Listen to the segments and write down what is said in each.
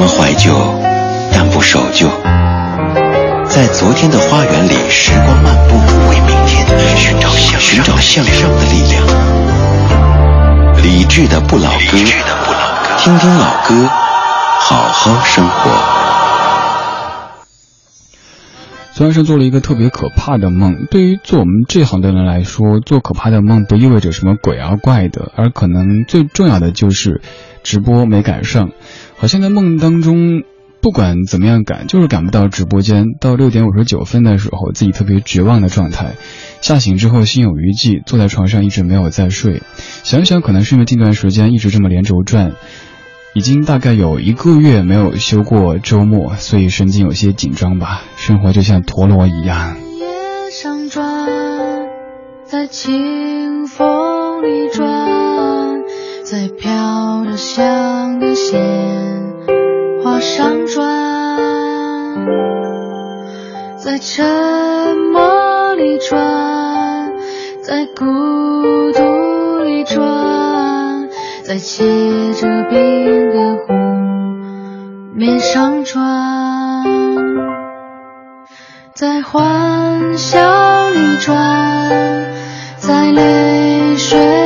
们怀旧，但不守旧。在昨天的花园里，时光漫步，为明天寻找向寻找向上的力量。理智的不老歌，听听老歌，好好生活。孙生做了一个特别可怕的梦。对于做我们这行的人来说，做可怕的梦不意味着什么鬼啊怪的，而可能最重要的就是直播没赶上。好像在梦当中，不管怎么样赶，就是赶不到直播间。到六点五十九分的时候，自己特别绝望的状态。吓醒之后心有余悸，坐在床上一直没有再睡。想一想可能是因为近段时间一直这么连轴转。已经大概有一个月没有休过周末，所以神经有些紧张吧。生活就像陀螺一样。在清风里转，在飘着香的鲜花上转，在沉默里转，在孤独里转，在结着冰的湖。面上转，在欢笑里转，在泪水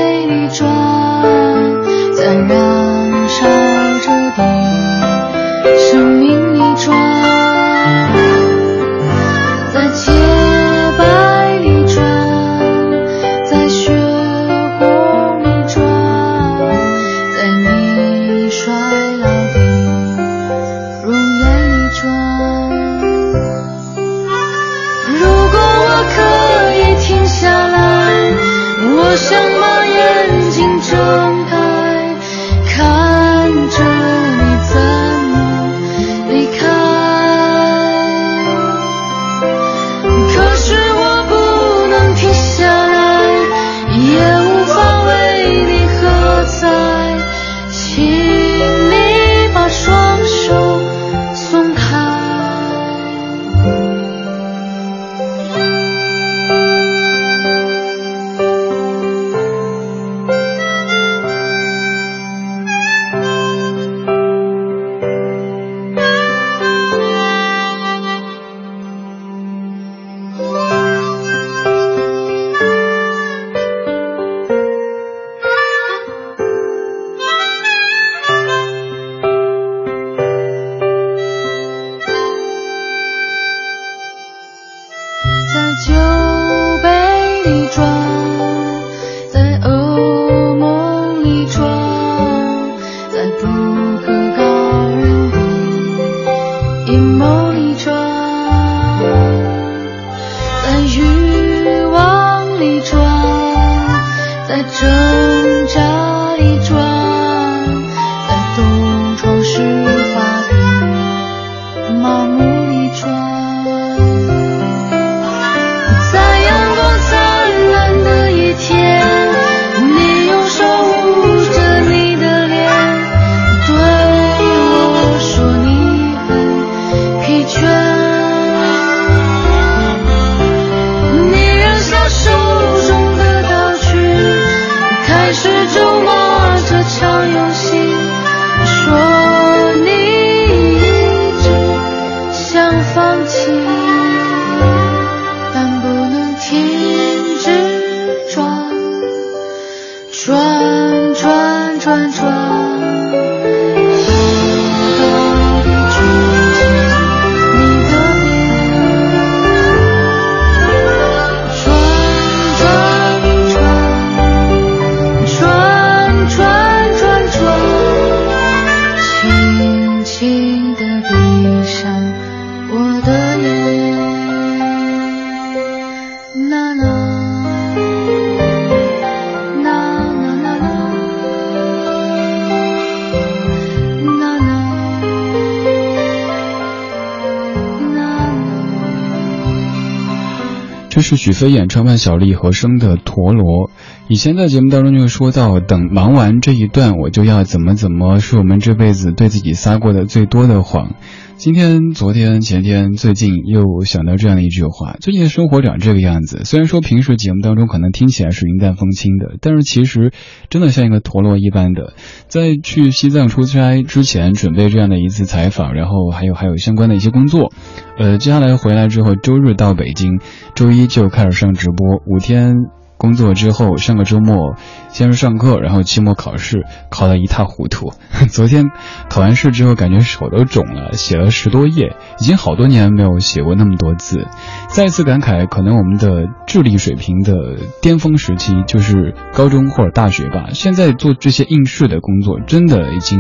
是许飞演唱万晓利和声的《陀螺》，以前在节目当中就会说到，等忙完这一段，我就要怎么怎么，是我们这辈子对自己撒过的最多的谎。今天、昨天、前天、最近又想到这样的一句话：最近的生活长这个样子。虽然说平时节目当中可能听起来是云淡风轻的，但是其实真的像一个陀螺一般的。在去西藏出差之前，准备这样的一次采访，然后还有还有相关的一些工作。呃，接下来回来之后，周日到北京，周一就开始上直播，五天。工作之后，上个周末先是上课，然后期末考试，考得一塌糊涂。昨天考完试之后，感觉手都肿了，写了十多页，已经好多年没有写过那么多字。再次感慨，可能我们的智力水平的巅峰时期就是高中或者大学吧。现在做这些应试的工作，真的已经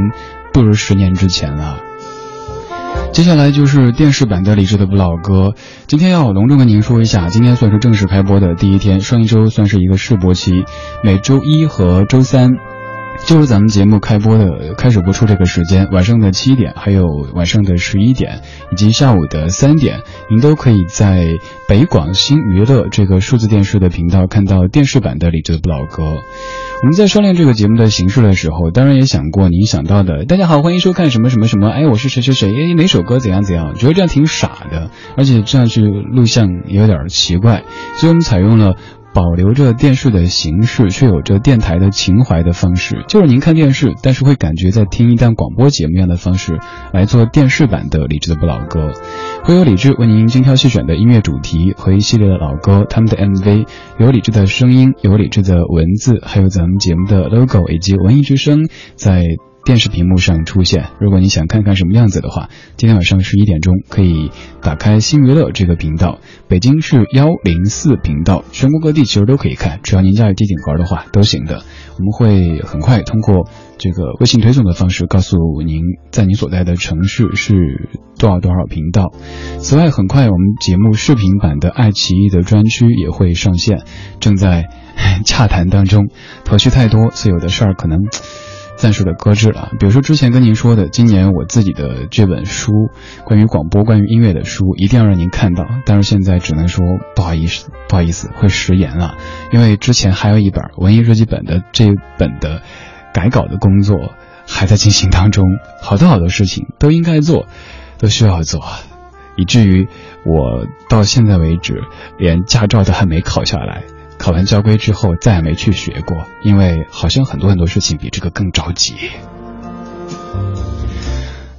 不如十年之前了。接下来就是电视版的李志的不老歌，今天要隆重跟您说一下，今天算是正式开播的第一天，上一周算是一个试播期，每周一和周三。就是咱们节目开播的开始播出这个时间，晚上的七点，还有晚上的十一点，以及下午的三点，您都可以在北广新娱乐这个数字电视的频道看到电视版的李志的不老歌。我们在商量这个节目的形式的时候，当然也想过您想到的，大家好，欢迎收看什么什么什么，哎，我是谁谁谁，哎，哪首歌怎样怎样，觉得这样挺傻的，而且这样去录像也有点奇怪，所以我们采用了。保留着电视的形式，却有着电台的情怀的方式，就是您看电视，但是会感觉在听一档广播节目一样的方式来做电视版的李志的不老歌，会有李志为您精挑细选的音乐主题和一系列的老歌，他们的 MV 有李志的声音，有李志的文字，还有咱们节目的 logo 以及文艺之声在。电视屏幕上出现。如果你想看看什么样子的话，今天晚上十一点钟可以打开新娱乐这个频道，北京是幺零四频道，全国各地其实都可以看，只要您家有机顶盒的话都行的。我们会很快通过这个微信推送的方式告诉您，在您所在的城市是多少多少频道。此外，很快我们节目视频版的爱奇艺的专区也会上线，正在 洽谈当中，头绪太多，所以有的事儿可能。暂时的搁置了，比如说之前跟您说的，今年我自己的这本书，关于广播、关于音乐的书，一定要让您看到。但是现在只能说不好意思，不好意思，会食言了，因为之前还有一本文艺日记本的这本的改稿的工作还在进行当中，好多好多事情都应该做，都需要做，以至于我到现在为止连驾照都还没考下来。考完交规之后，再也没去学过，因为好像很多很多事情比这个更着急。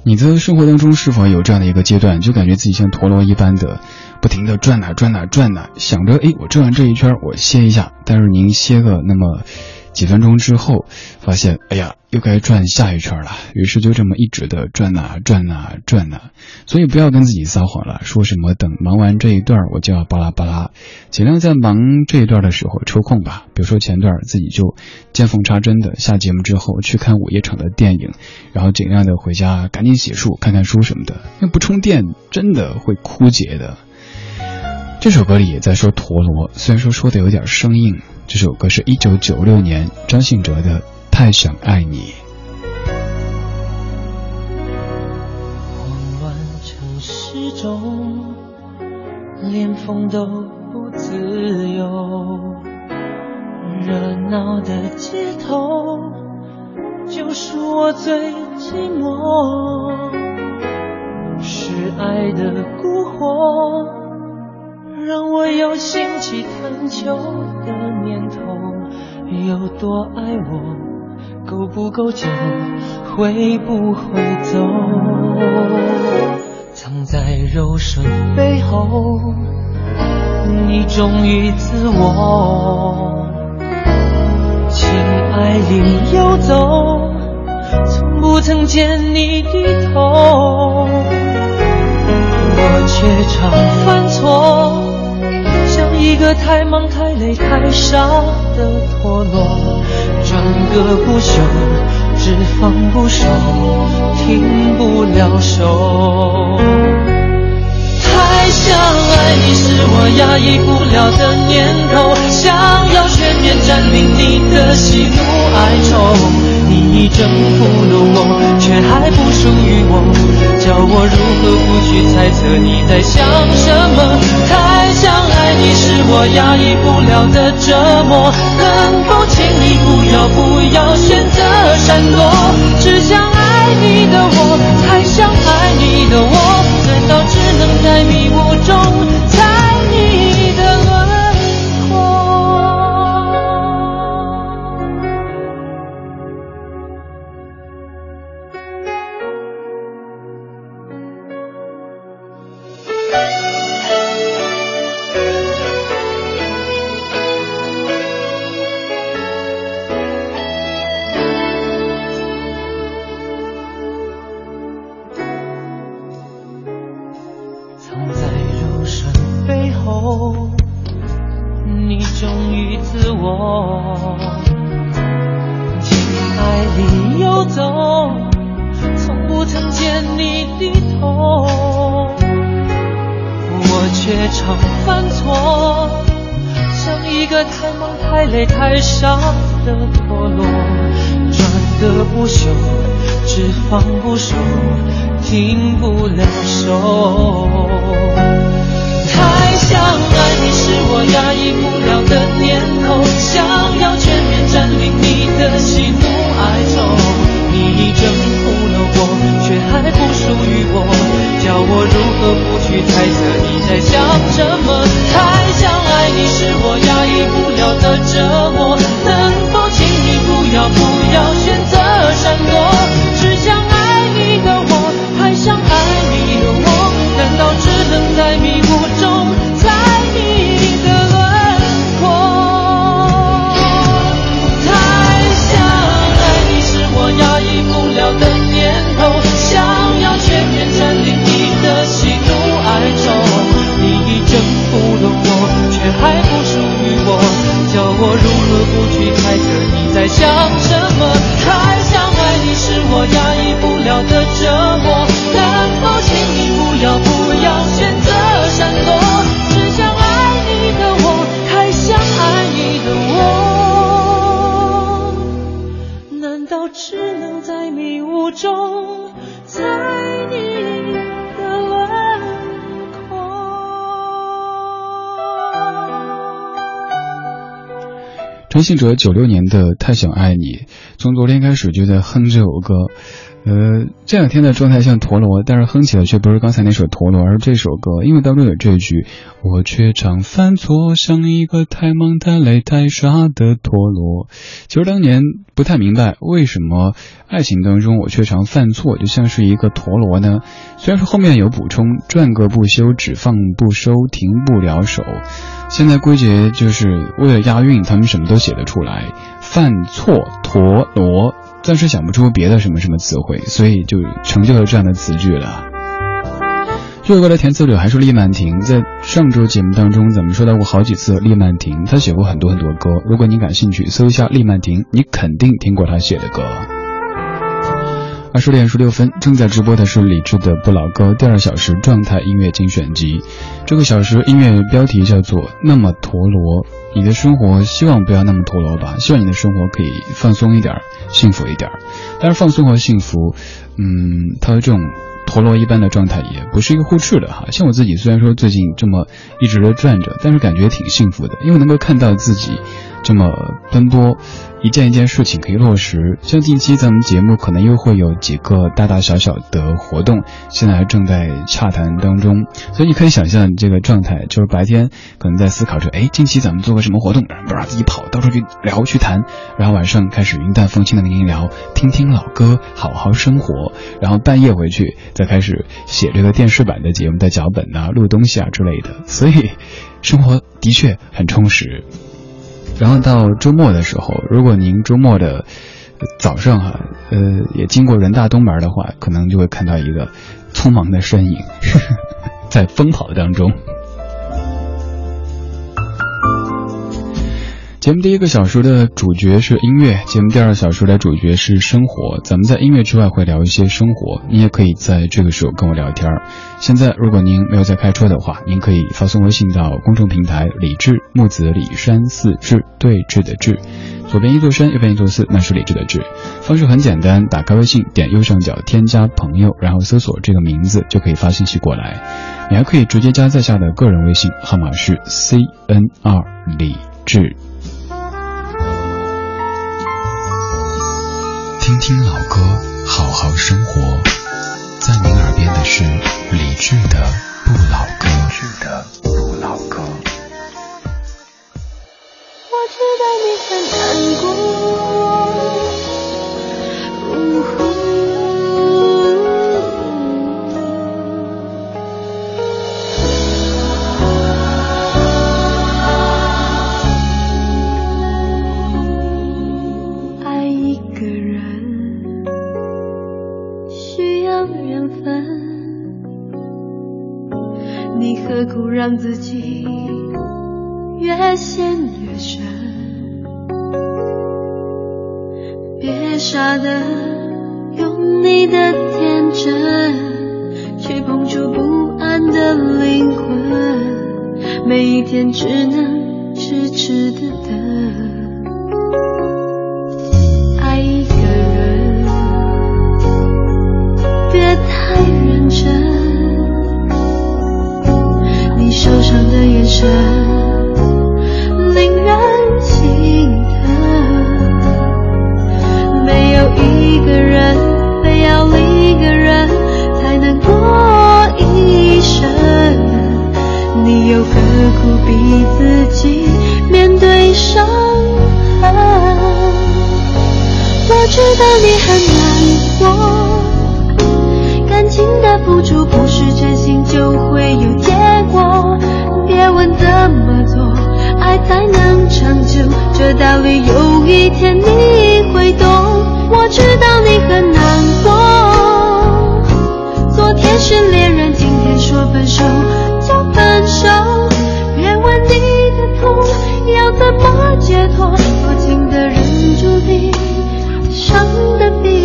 你的生活当中是否有这样的一个阶段，就感觉自己像陀螺一般的，不停的转呐转呐转呐，想着哎，我转完这一圈，我歇一下，但是您歇个那么。几分钟之后，发现哎呀，又该转下一圈了。于是就这么一直的转呐转呐转呐。所以不要跟自己撒谎了，说什么等忙完这一段我就要巴拉巴拉。尽量在忙这一段的时候抽空吧。比如说前段自己就见缝插针的下节目之后去看午夜场的电影，然后尽量的回家赶紧洗漱看看书什么的。因为不充电真的会枯竭的。这首歌里也在说陀螺，虽然说说的有点生硬。这首歌是一九九六年张信哲的《太想爱你》。慌乱城市中，连风都不自由。热闹的街头，就是我最寂寞。是爱的蛊惑。让我有兴起探求的念头，有多爱我，够不够久，会不会走？藏在柔顺背后，你忠于自我，情爱里游走，从不曾见你低头，我却常犯错。一个太忙太累太傻的陀螺，转个不休，只放不收，停不了手。太想爱你是我压抑不了的念头，想要全面占领你的喜怒哀愁。你已征服了我，却还不属于我，叫我如何不去猜测你在想什么？太想爱你是。我压抑不了的折磨。能否请你不要不要选择闪躲？只想爱你的我，太想爱你的我，难道只能在迷雾中猜陈信哲九六年的《太想爱你》，从昨天开始就在哼这首歌。呃，这两天的状态像陀螺，但是哼起来却不是刚才那首陀螺，而是这首歌，因为当中有这句：“我却常犯错，像一个太忙太累太傻的陀螺。”其实当年不太明白为什么爱情当中我却常犯错，就像是一个陀螺呢？虽然说后面有补充，转个不休，只放不收，停不了手。现在归结就是为了押韵，他们什么都写得出来。犯错陀螺。暂时想不出别的什么什么词汇，所以就成就了这样的词句了。这首歌的填词者还是厉曼婷，在上周节目当中，咱们说到过好几次厉曼婷，她写过很多很多歌。如果你感兴趣，搜一下厉曼婷，你肯定听过她写的歌。二十点十六分，正在直播的是李志的不老歌第二小时状态音乐精选集。这个小时音乐标题叫做《那么陀螺》，你的生活希望不要那么陀螺吧？希望你的生活可以放松一点，幸福一点。但是放松和幸福，嗯，它的这种陀螺一般的状态也不是一个互斥的哈。像我自己，虽然说最近这么一直的转着，但是感觉挺幸福的，因为能够看到自己这么奔波。一件一件事情可以落实，像近期咱们节目可能又会有几个大大小小的活动，现在还正在洽谈当中，所以你可以想象这个状态，就是白天可能在思考着，哎，近期咱们做个什么活动，不让自己跑到处去聊去谈，然后晚上开始云淡风轻的跟您聊，听听老歌，好好生活，然后半夜回去再开始写这个电视版的节目的脚本呐、录东西啊之类的，所以生活的确很充实。然后到周末的时候，如果您周末的早上哈，呃，也经过人大东门的话，可能就会看到一个匆忙的身影，在奔跑当中。节目第一个小时的主角是音乐，节目第二小时的主角是生活。咱们在音乐之外会聊一些生活，你也可以在这个时候跟我聊天。现在如果您没有在开车的话，您可以发送微信到公众平台“李志木子李山四志对峙的志”，左边一座山，右边一座寺，那是理智的智。方式很简单，打开微信，点右上角添加朋友，然后搜索这个名字，就可以发信息过来。你还可以直接加在下的个人微信号码是 C N R 李智。听听老歌，好好生活。在您耳边的是理智的不老歌。理智的不老歌。我知道你很难过。让自己越陷越深？别傻的用你的天真去碰触不安的灵魂，每一天只能痴痴的等。伤的眼神，令人心疼。没有一个人非要另一个人才能过一生，你又何苦逼自己面对伤痕？我知道你很难过，感情的付出不是真心就会有结果。别问怎么做，爱才能长久，这道理有一天你会懂。我知道你很难过，昨天是恋人，今天说分手就分手。别问你的痛要怎么解脱，多情的人注定伤得比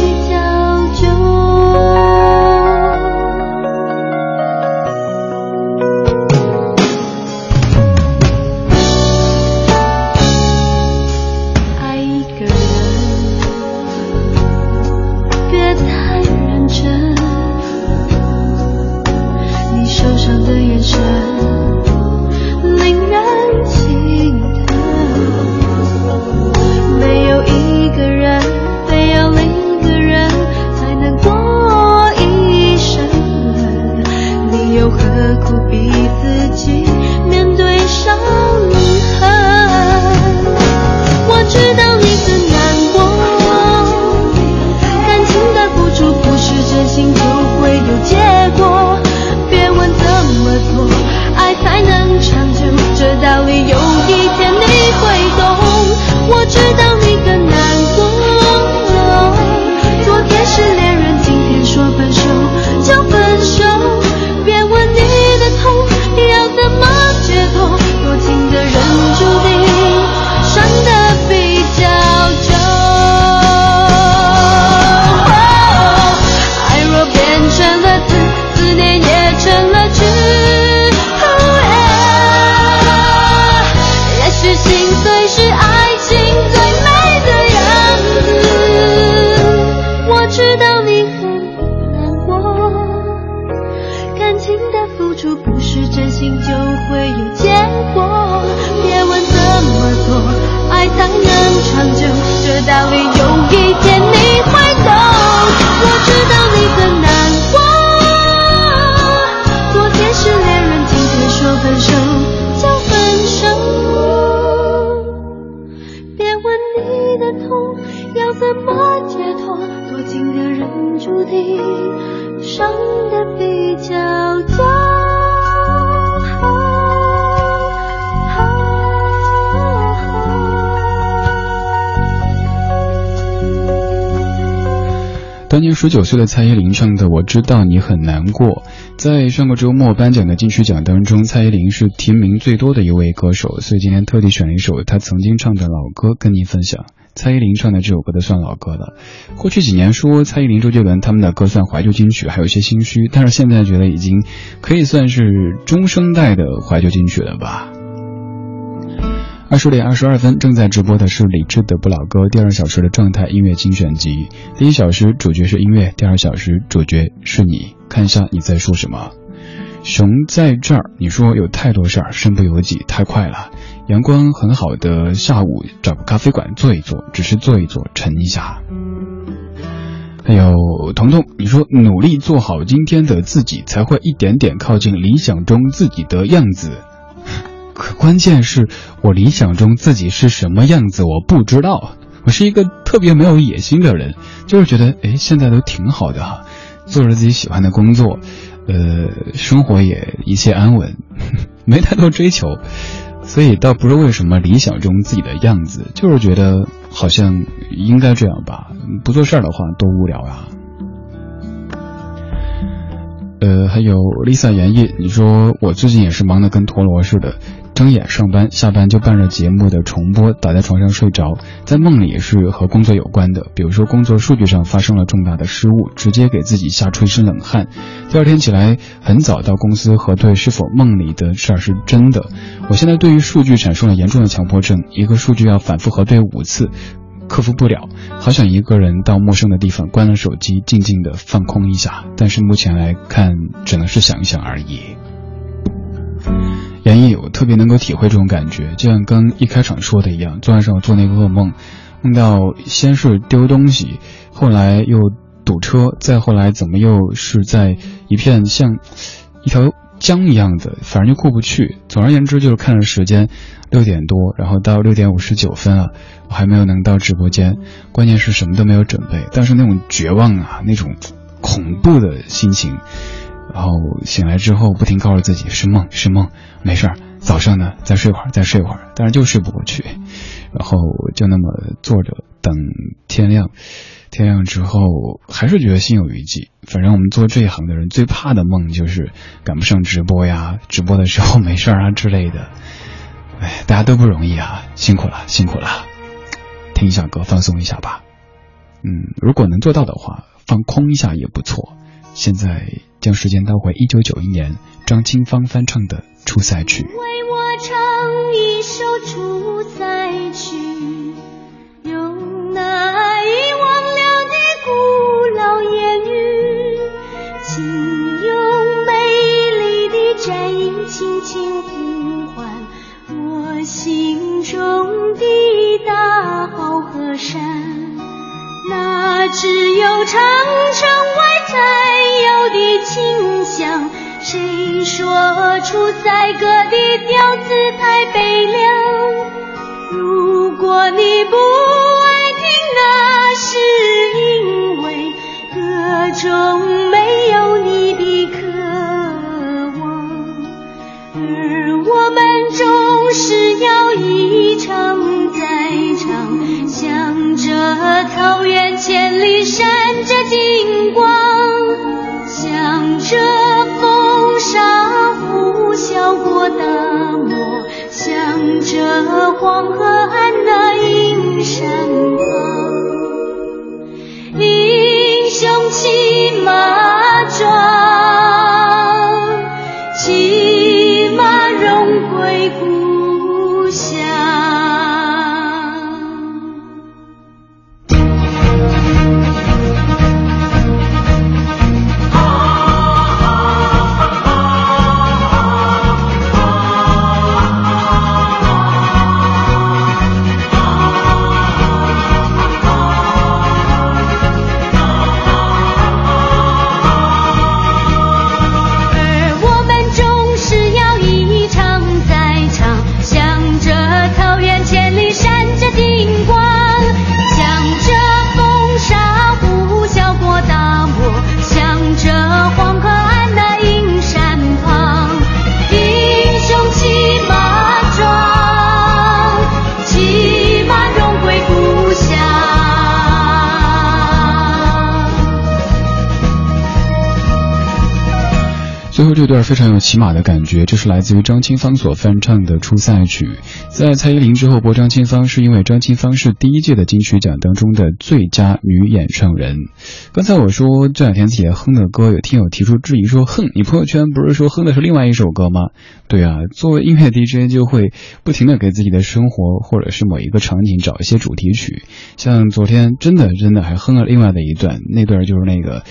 十九岁的蔡依林唱的《我知道你很难过》，在上个周末颁奖的金曲奖当中，蔡依林是提名最多的一位歌手，所以今天特地选了一首她曾经唱的老歌跟您分享。蔡依林唱的这首歌都算老歌了。过去几年说蔡依林、周杰伦他们的歌算怀旧金曲，还有一些心虚，但是现在觉得已经可以算是中生代的怀旧金曲了吧。二十点二十二分，正在直播的是李志的不老歌第二小时的状态音乐精选集。第一小时主角是音乐，第二小时主角是你。看一下你在说什么。熊在这儿，你说有太多事儿，身不由己，太快了。阳光很好的下午，找个咖啡馆坐一坐，只是坐一坐，沉一下。还有彤彤，你说努力做好今天的自己，才会一点点靠近理想中自己的样子。可关键是我理想中自己是什么样子，我不知道。我是一个特别没有野心的人，就是觉得，哎，现在都挺好的哈，做着自己喜欢的工作，呃，生活也一切安稳，没太多追求，所以倒不是为什么理想中自己的样子，就是觉得好像应该这样吧。不做事儿的话，多无聊啊。呃，还有 Lisa 言叶，你说我最近也是忙得跟陀螺似的。睁眼上班，下班就伴着节目的重播，倒在床上睡着。在梦里是和工作有关的，比如说工作数据上发生了重大的失误，直接给自己吓出一身冷汗。第二天起来很早到公司核对是否梦里的事儿是真的。我现在对于数据产生了严重的强迫症，一个数据要反复核对五次，克服不了。好想一个人到陌生的地方，关了手机，静静的放空一下。但是目前来看，只能是想一想而已。严毅，我特别能够体会这种感觉，就像刚一开场说的一样，昨晚上我做那个噩梦，梦到先是丢东西，后来又堵车，再后来怎么又是在一片像一条江一样的，反正就过不去。总而言之，就是看着时间，六点多，然后到六点五十九分了，我还没有能到直播间，关键是什么都没有准备，但是那种绝望啊，那种恐怖的心情。然后醒来之后，不停告诉自己是梦是梦，没事儿。早上呢，再睡会儿，再睡会儿，但是就睡不过去。然后就那么坐着等天亮，天亮之后还是觉得心有余悸。反正我们做这一行的人最怕的梦就是赶不上直播呀，直播的时候没事儿啊之类的。哎，大家都不容易啊，辛苦了，辛苦了。听一下歌，放松一下吧。嗯，如果能做到的话，放空一下也不错。现在将时间倒回一九九一年，张清芳翻唱的《出塞曲》。这段非常有骑马的感觉，这是来自于张清芳所翻唱的《出塞曲》。在蔡依林之后播张清芳，是因为张清芳是第一届的金曲奖当中的最佳女演唱人。刚才我说这两天自己哼的歌，有听友提出质疑说：“哼，你朋友圈不是说哼的是另外一首歌吗？”对啊，作为音乐 DJ 就会不停的给自己的生活或者是某一个场景找一些主题曲。像昨天真的真的还哼了另外的一段，那段就是那个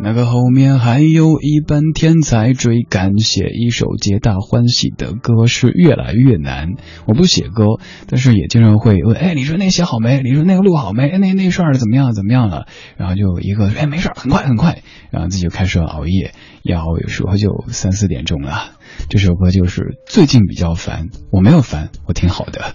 那个后面还有一半天才追赶，写一首皆大欢喜的歌是越来越难。我不写歌，但是也经常会问：哎，你说那写好没？你说那个录好没？那那事儿怎么样？怎么样了？然后就一个哎，没事儿，很快很快，然后自己就开始熬夜，一熬有时候就三四点钟了。这首歌就是最近比较烦，我没有烦，我挺好的。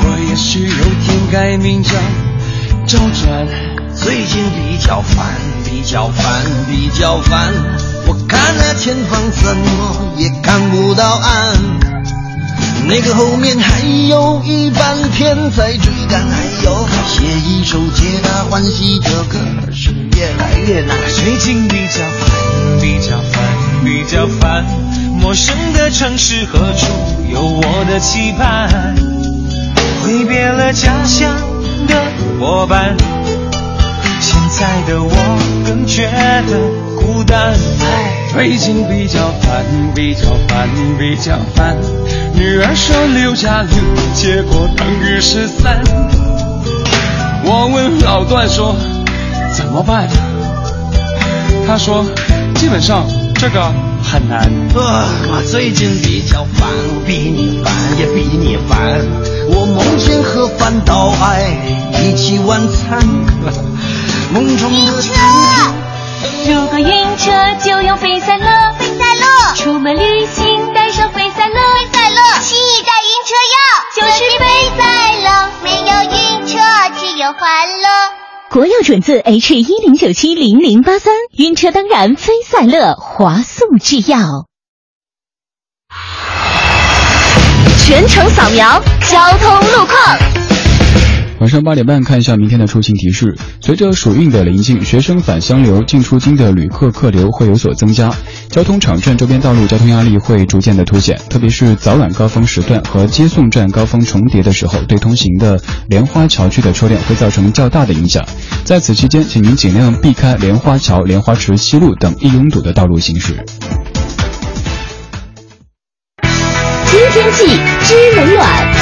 我也许有天改名叫周转。最近比较烦，比较烦，比较烦，我看了前方怎么也看不到岸。那个后面还有一半天在追赶，还有写一首皆大欢喜的歌是越来越难。最近比较烦，比较烦，比较烦，陌生的城市何处有我的期盼？挥别了家乡的伙伴，现在的我更觉得孤单。最近比较烦，比较烦，比较烦。女儿说六加六，结果等于十三。我问老段说怎么办？他说基本上这个很难。啊，我最近比较烦，比你烦也比你烦。我梦见和范岛爱一起晚餐，梦中的餐厅。如果晕车就用飞赛乐，飞赛乐。出门旅行带上飞赛乐，飞赛乐。新一代晕车药就是飞赛乐，没有晕车只有欢乐。国药准字 H 一零九七零零八三，晕车当然飞赛乐，华素制药。全程扫描交通路况。晚上八点半，看一下明天的出行提示。随着暑运的临近，学生返乡流、进出京的旅客客流会有所增加，交通场站周边道路交通压力会逐渐的凸显，特别是早晚高峰时段和接送站高峰重叠的时候，对通行的莲花桥区的车辆会造成较大的影响。在此期间，请您尽量避开莲花桥、莲花池西路等易拥堵的道路行驶。知天气，知冷暖。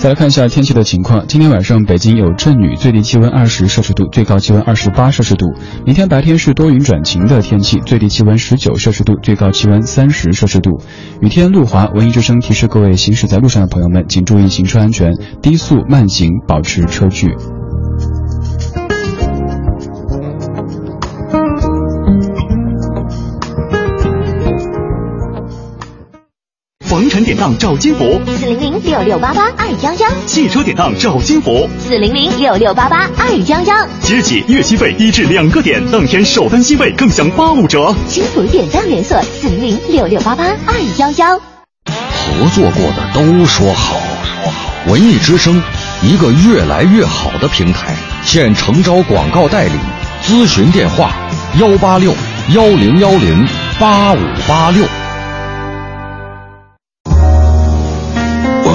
再来看一下天气的情况。今天晚上北京有阵雨，最低气温二十摄氏度，最高气温二十八摄氏度。明天白天是多云转晴的天气，最低气温十九摄氏度，最高气温三十摄氏度。雨天路滑，文艺之声提示各位行驶在路上的朋友们，请注意行车安全，低速慢行，保持车距。房产典当找金福，四零零六六八八二幺幺，汽车典当找金福，四零零六六八八二幺幺。即日起月息费低至两个点，当天首单息费更享八五折。金福典当连锁，四零零六六八八二幺幺。合作过的都说好，说好。文艺之声，一个越来越好的平台，现诚招广告代理，咨询电话：幺八六幺零幺零八五八六。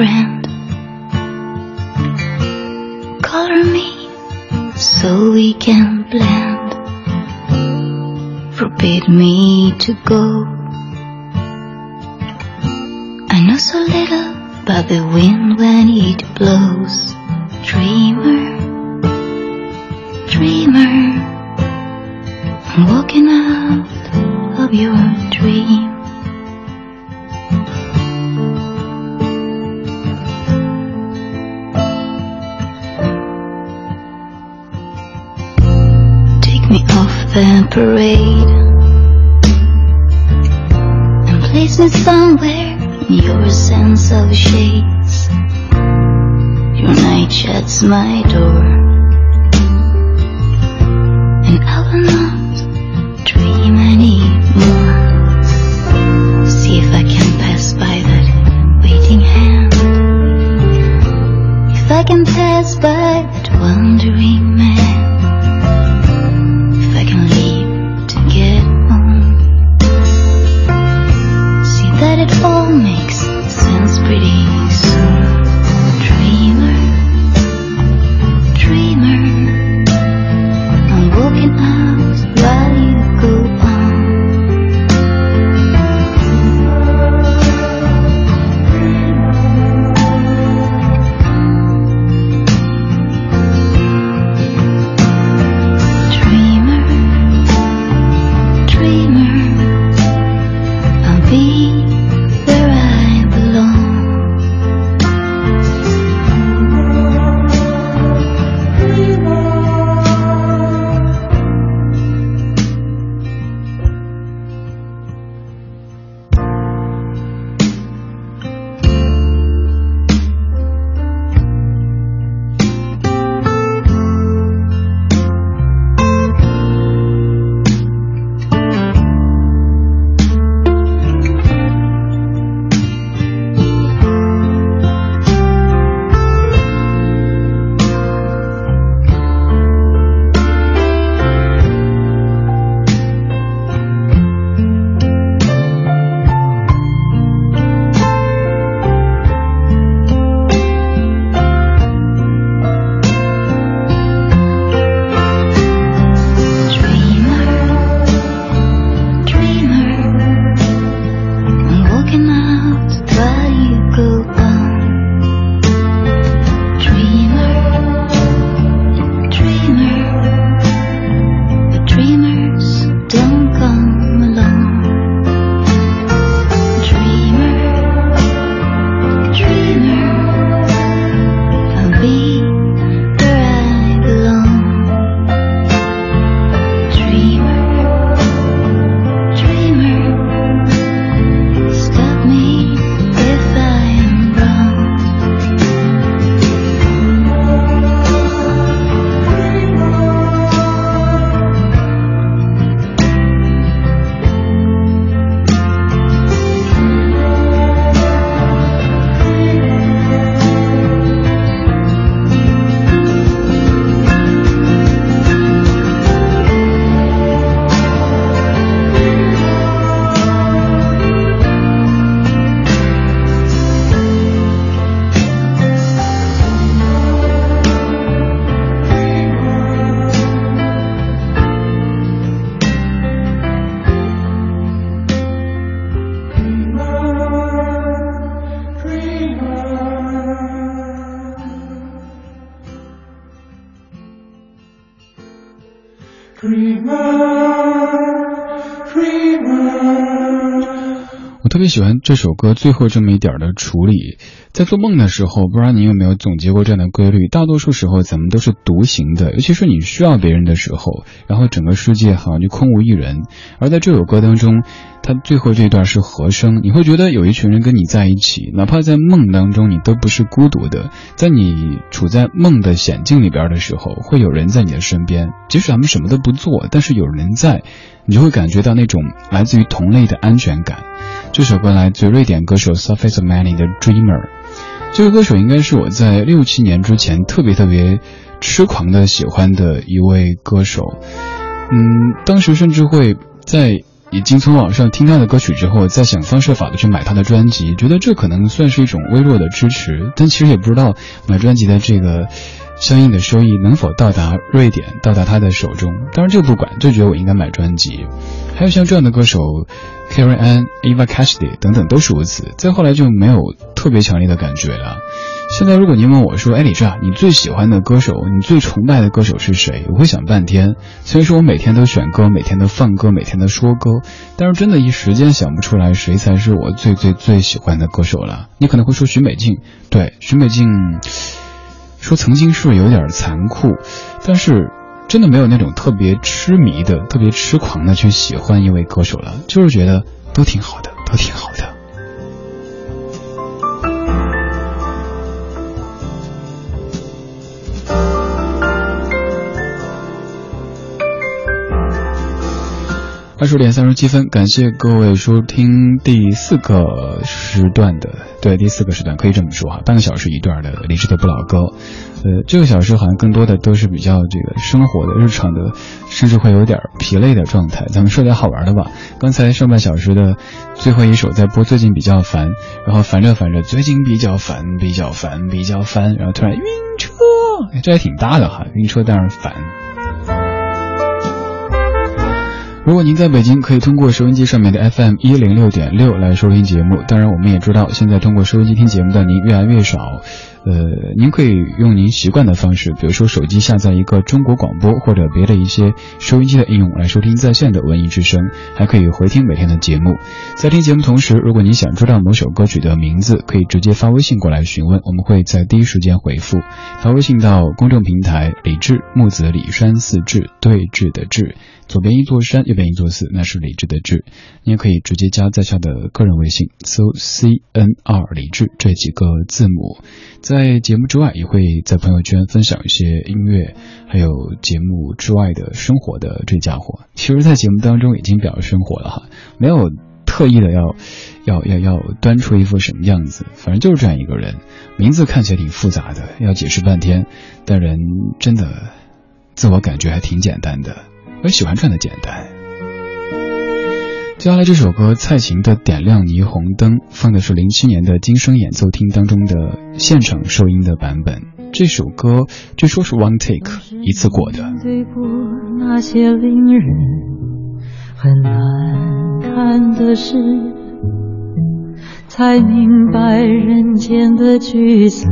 friend, color me so we can blend. Forbid me to go. I know so little about the wind when it blows. Dreamer, dreamer, I'm walking out of your dream. Parade and place me somewhere in your sense of shades. Your night shuts my door, and I will not dream anymore. See if I can pass by that waiting hand. If I can pass by 喜欢这首歌最后这么一点儿的处理，在做梦的时候，不知道你有没有总结过这样的规律？大多数时候咱们都是独行的，尤其是你需要别人的时候，然后整个世界好像就空无一人。而在这首歌当中，它最后这段是和声，你会觉得有一群人跟你在一起，哪怕在梦当中你都不是孤独的，在你处在梦的险境里边的时候，会有人在你的身边，即使他们什么都不做，但是有人在，你就会感觉到那种来自于同类的安全感。这首歌来自瑞典歌手 Surface Many 的《Dreamer》，这个歌手应该是我在六七年之前特别特别痴狂的喜欢的一位歌手。嗯，当时甚至会在已经从网上听他的歌曲之后，再想方设法的去买他的专辑，觉得这可能算是一种微弱的支持，但其实也不知道买专辑的这个相应的收益能否到达瑞典，到达他的手中？当然就不管，就觉得我应该买专辑。还有像这样的歌手，Karen Ann、Eva Cassidy 等等都是如此。再后来就没有特别强烈的感觉了。现在如果您问我说，哎，李志啊，你最喜欢的歌手，你最崇拜的歌手是谁？我会想半天。虽然说我每天都选歌，每天都放歌，每天都说歌，但是真的一时间想不出来谁才是我最最最喜欢的歌手了。你可能会说许美静，对，许美静。说曾经是有点残酷，但是真的没有那种特别痴迷的、特别痴狂的去喜欢一位歌手了，就是觉得都挺好的，都挺好的。二十点三十七分，感谢各位收听第四个时段的，对第四个时段可以这么说哈，半个小时一段的李志的不老歌，呃，这个小时好像更多的都是比较这个生活的、日常的，甚至会有点疲累的状态。咱们说点好玩的吧。刚才上半小时的最后一首在播，最近比较烦，然后烦着烦着，最近比较烦，比较烦，比较烦，然后突然晕车，这还挺搭的哈，晕车当然烦。如果您在北京，可以通过收音机上面的 FM 一零六点六来收听节目。当然，我们也知道，现在通过收音机听节目的您越来越少。呃，您可以用您习惯的方式，比如说手机下载一个中国广播或者别的一些收音机的应用来收听在线的文艺之声，还可以回听每天的节目。在听节目同时，如果您想知道某首歌曲的名字，可以直接发微信过来询问，我们会在第一时间回复。发微信到公众平台“李志木子李山四志对峙的志”，左边一座山，右边一座寺，那是李志的志。你也可以直接加在下的个人微信，搜 C N R 李志这几个字母。在节目之外，也会在朋友圈分享一些音乐，还有节目之外的生活的这家伙。其实，在节目当中已经比较生活了哈，没有特意的要要要要端出一副什么样子，反正就是这样一个人。名字看起来挺复杂的，要解释半天，但人真的自我感觉还挺简单的。我喜欢这样的简单。接下来这首歌，蔡琴的《点亮霓虹灯》放的是零七年的金声演奏厅当中的现场收音的版本。这首歌据说是 one take 一次过的。对过那些令人很难看的事，才明白人间的聚散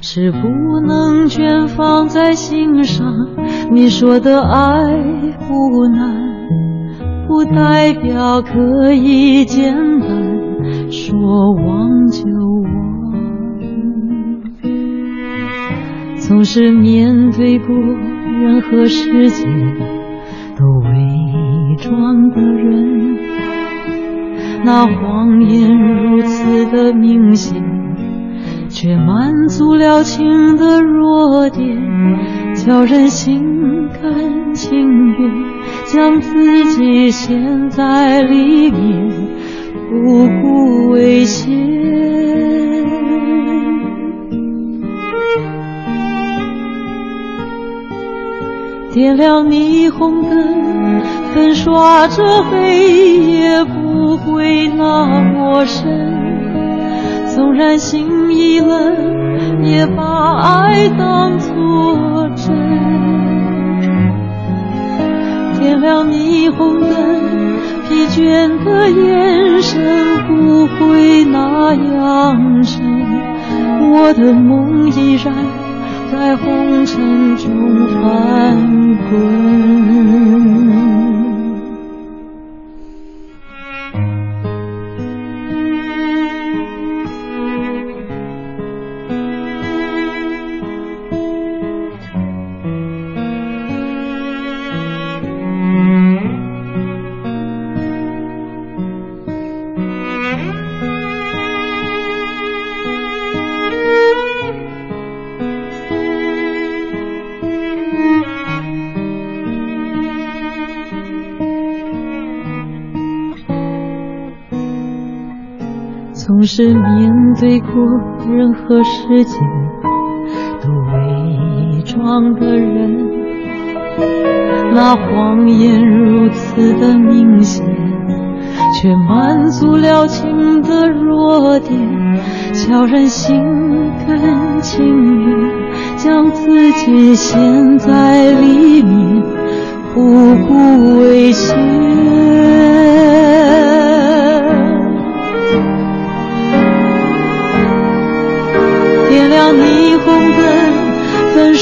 是不能全放在心上。你说的爱不难。不代表可以简单说忘就忘，总是面对过任何世界都伪装的人，那谎言如此的明显，却满足了情的弱点，叫人心甘情愿。将自己陷在里面，不顾危险。点亮霓虹灯，粉刷着黑夜，不会那么深。纵然心已冷，也把爱当作真。点亮霓虹灯，疲倦的眼神不会那样深。我的梦依然在红尘中翻滚。是面对过任何世界都伪装的人，那谎言如此的明显，却满足了情的弱点，叫人心甘情愿将自己陷在里面，不顾危险。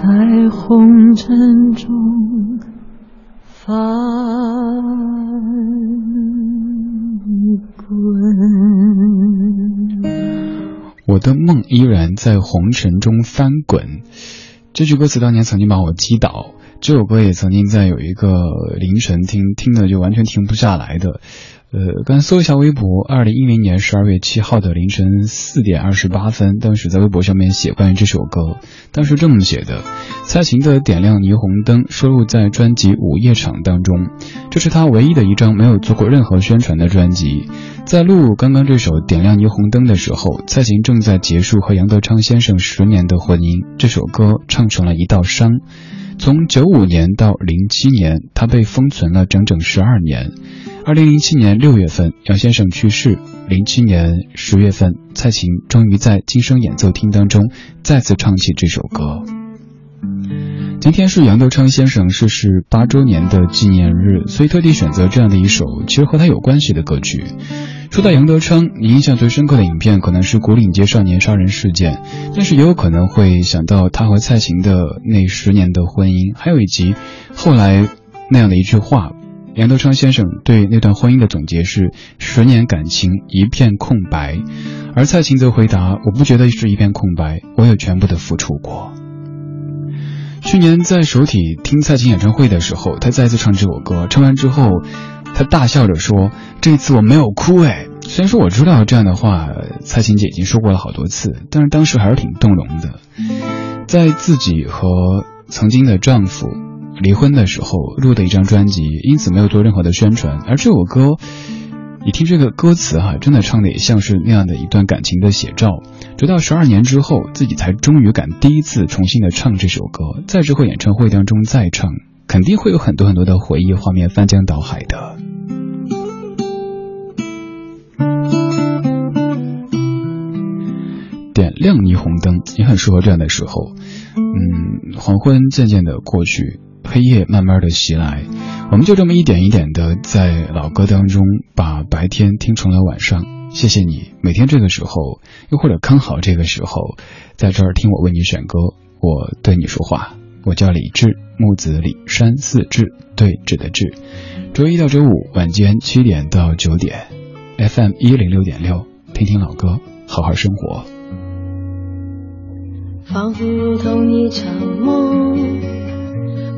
在红尘中翻滚。我的梦依然在红尘中翻滚。这句歌词当年曾经把我击倒，这首歌也曾经在有一个凌晨听，听的就完全停不下来的。呃，刚搜一下微博，二零一零年十二月七号的凌晨四点二十八分，当时在微博上面写关于这首歌，当时这么写的：蔡琴的《点亮霓虹灯》收录在专辑《午夜场》当中，这是他唯一的一张没有做过任何宣传的专辑。在录刚刚这首《点亮霓虹灯》的时候，蔡琴正在结束和杨德昌先生十年的婚姻，这首歌唱成了一道伤。从九五年到零七年，他被封存了整整十二年。二零零七年六月份，杨先生去世。零七年十月份，蔡琴终于在今生演奏厅当中再次唱起这首歌。今天是杨德昌先生逝世八周年的纪念日，所以特地选择这样的一首其实和他有关系的歌曲。说到杨德昌，你印象最深刻的影片可能是《古岭街少年杀人事件》，但是也有可能会想到他和蔡琴的那十年的婚姻，还有以及后来那样的一句话。杨德昌先生对那段婚姻的总结是：十年感情一片空白，而蔡琴则回答：我不觉得是一片空白，我有全部的付出过。去年在首体听蔡琴演唱会的时候，她再次唱这首歌，唱完之后，她大笑着说：“这次我没有哭。”哎，虽然说我知道这样的话，蔡琴姐已经说过了好多次，但是当时还是挺动容的，在自己和曾经的丈夫。离婚的时候录的一张专辑，因此没有做任何的宣传。而这首歌，你听这个歌词哈，真的唱的也像是那样的一段感情的写照。直到十二年之后，自己才终于敢第一次重新的唱这首歌，在之后演唱会当中再唱，肯定会有很多很多的回忆画面翻江倒海的。点亮霓虹灯也很适合这样的时候。嗯，黄昏渐渐的过去。黑夜慢慢的袭来，我们就这么一点一点的在老歌当中把白天听成了晚上。谢谢你每天这个时候，又或者刚好这个时候，在这儿听我为你选歌，我对你说话。我叫李志，木子李山寺志，对峙的志。周一到周五晚间七点到九点，FM 一零六点六，听听老歌，好好生活。仿佛如同一场梦。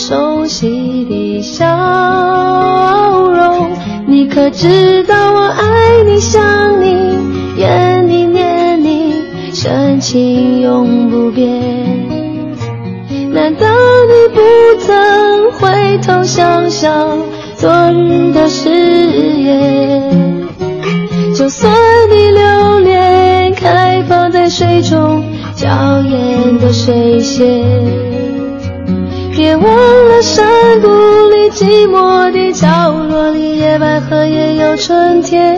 熟悉的笑容，你可知道我爱你想你？怨你念你，深情永不变。难道你不曾回头想想昨日的誓言？就算你留恋开放在水中娇艳的水仙，别忘了山谷里寂寞的角落里，野百合也有春天。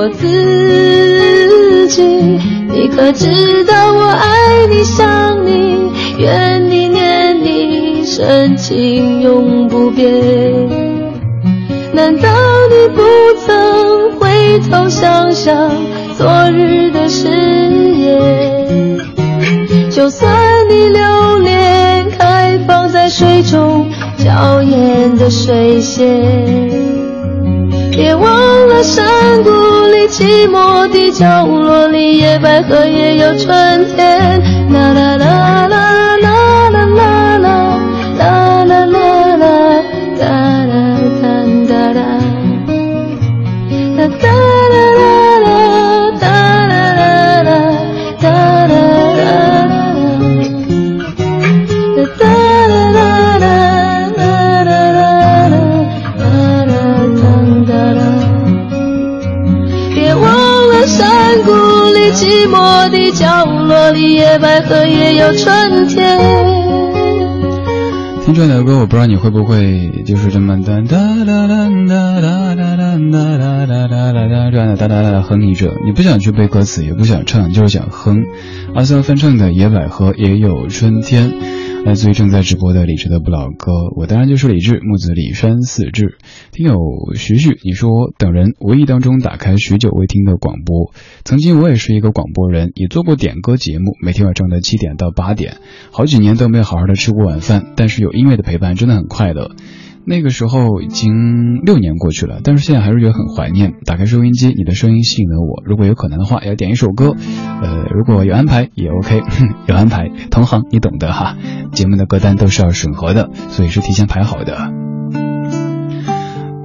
我自己。你可知道我爱你想你，怨你念你，深情永不变。难道你不曾回头想想昨日的誓言？就算你留恋开放在水中娇艳的水仙，别忘了山谷寂寞的角落里，野百合也有春天。野百合也有春天。听这样的歌，我不知道你会不会就是这么哒哒哒哒哒哒哒哒哒哒哒哒哒这样的哒哒哒哼一着。你不想去背歌词，也不想唱，就是想哼。阿三翻唱的《野百合也有春天》，来自于正在直播的理智的不老歌。我当然就是理智，木子李山四志。听友徐旭，你说等人无意当中打开许久未听的广播。曾经我也是一个广播人，也做过点歌节目，每天晚上的七点到八点，好几年都没有好好的吃过晚饭，但是有音乐的陪伴真的很快乐。那个时候已经六年过去了，但是现在还是觉得很怀念。打开收音机，你的声音吸引了我。如果有可能的话，要点一首歌。呃，如果有安排也 OK，有安排，同行你懂得哈。节目的歌单都是要审核的，所以是提前排好的。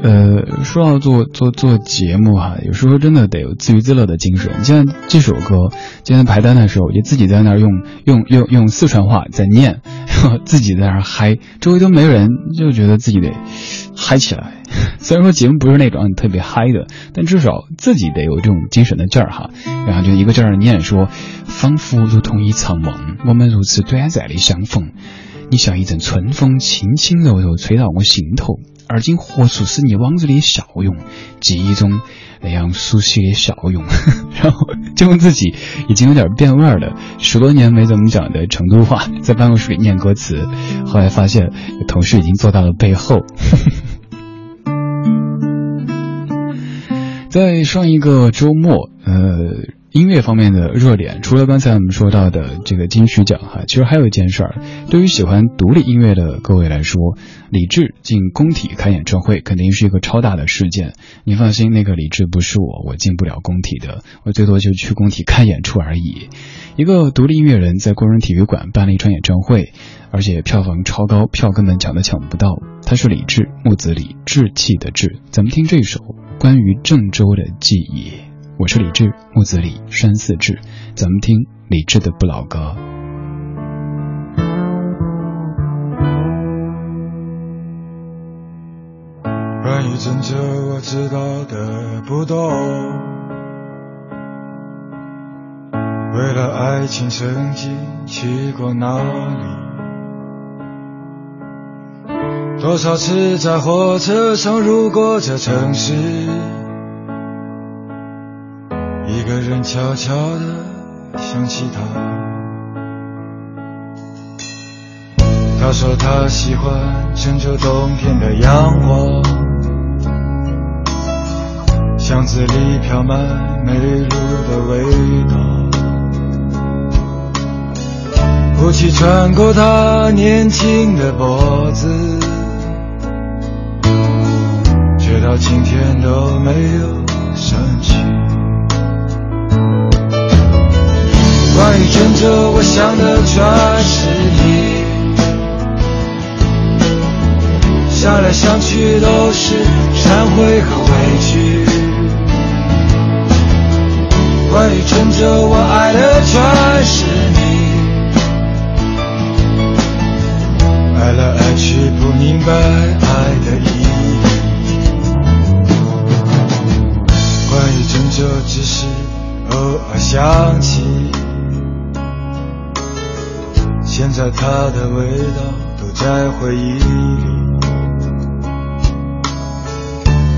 呃，说到做做做节目哈、有时候真的得有自娱自乐的精神。像这首歌，今天排单的时候，我就自己在那儿用用用用四川话在念，自己在那儿嗨，周围都没人，就觉得自己得嗨起来。虽然说节目不是那种特别嗨的，但至少自己得有这种精神的劲儿哈。然后就一个劲儿念说，仿佛如同一场梦，我们如此短暂的相逢。你像一阵春风，轻轻柔柔吹到我心头。而今何处是你往日的笑容？记忆中那样熟悉的笑容。然后就用自己已经有点变味儿了，十多年没怎么讲的成都话，在办公室里念歌词。后来发现同事已经坐到了背后。在上一个周末，呃。音乐方面的热点，除了刚才我们说到的这个金曲奖哈，其实还有一件事儿，对于喜欢独立音乐的各位来说，李志进工体开演唱会肯定是一个超大的事件。你放心，那个李志不是我，我进不了工体的，我最多就去工体看演出而已。一个独立音乐人在工人体育馆办了一场演唱会，而且票房超高，票根本抢都抢不到。他是李志，木子李，志气的志。咱们听这首关于郑州的记忆。我是李志，木子李，山寺志。咱们听李志的不老歌。关于郑州，我知道的不多。为了爱情，曾经去过那里？多少次在火车上路过这城市？一个人悄悄地想起他，他说他喜欢郑州冬天的阳光，巷子里飘满梅露的味道，雾气穿过他年轻的脖子，却到今天都没有散去。关于郑州我想的全是你想来想去都是忏悔和委屈关于郑州我爱的全是你爱来爱去不明白爱的意义关于郑州只是偶尔想起现在它的味道都在回忆里。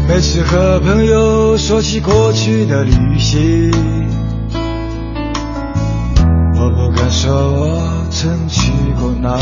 每次和朋友说起过去的旅行，我不敢说我曾去过哪里。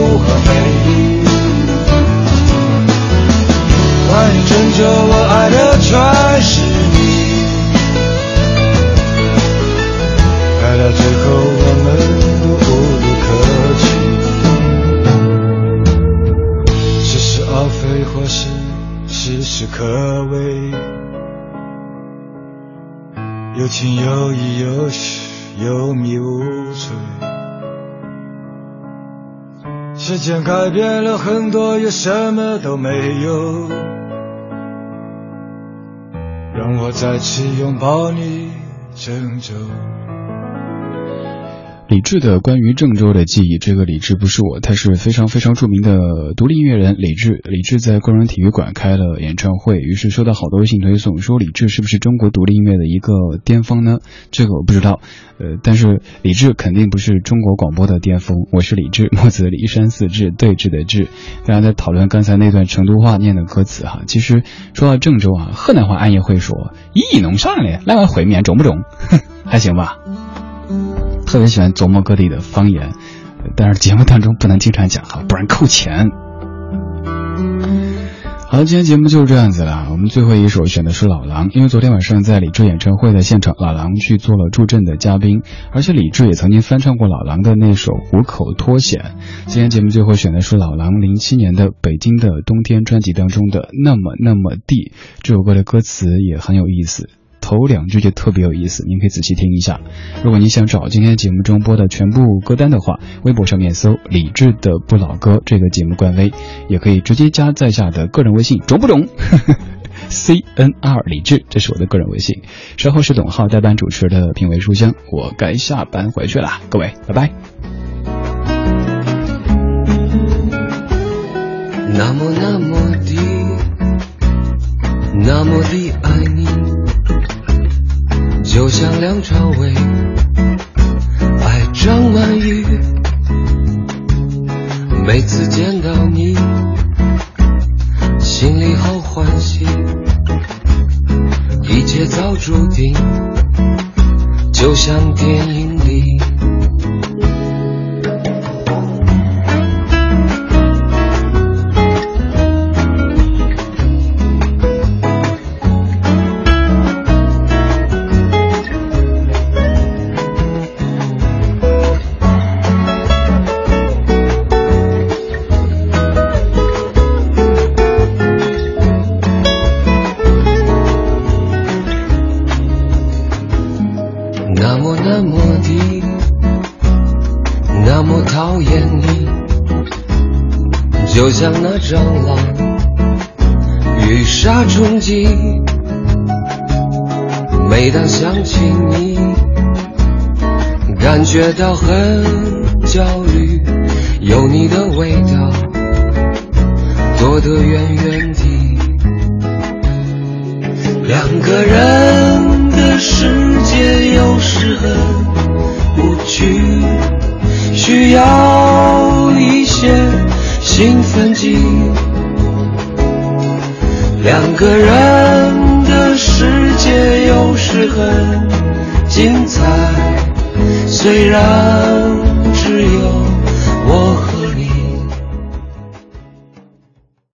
是痛苦和美丽。关于拯救我爱的全是你，爱到最后我们都无路可去，似是而非或是事事可为。有情有义有许有迷无醉，时间改变了很多，也什么都没有。让我再次拥抱你，郑州。李志的关于郑州的记忆，这个李志不是我，他是非常非常著名的独立音乐人李志。李志在工人体育馆开了演唱会，于是收到好多微信推送，说李志是不是中国独立音乐的一个巅峰呢？这个我不知道，呃，但是李志肯定不是中国广播的巅峰。我是李志，墨子李山四志对峙的志。大家在讨论刚才那段成都话念的歌词哈，其实说到郑州啊，河南话俺也会说，咦，弄啥嘞？来碗烩面中不中？还行吧。特别喜欢琢磨各地的方言，但是节目当中不能经常讲哈，不然扣钱。好，今天节目就是这样子了。我们最后一首选的是老狼，因为昨天晚上在李志演唱会的现场，老狼去做了助阵的嘉宾，而且李志也曾经翻唱过老狼的那首《虎口脱险》。今天节目最后选的是老狼零七年的《北京的冬天》专辑当中的《那么那么地》，这首歌的歌词也很有意思。头两句就特别有意思，您可以仔细听一下。如果您想找今天节目中播的全部歌单的话，微博上面搜“李志的不老歌”这个节目官微，也可以直接加在下的个人微信，中不中？C N R 李志，这是我的个人微信。稍后是董浩代班主持的品味书香，我该下班回去了，各位，拜拜。那么那么的，那么的爱你。像梁朝伟爱张曼玉，每次见到你，心里好欢喜，一切早注定，就像电影里。就像那蟑螂遇杀虫剂，每当想起你，感觉到很焦虑。有你的味道，躲得远远的。两个人的世界有时很无趣，需要个人的世界有时很精彩，虽然。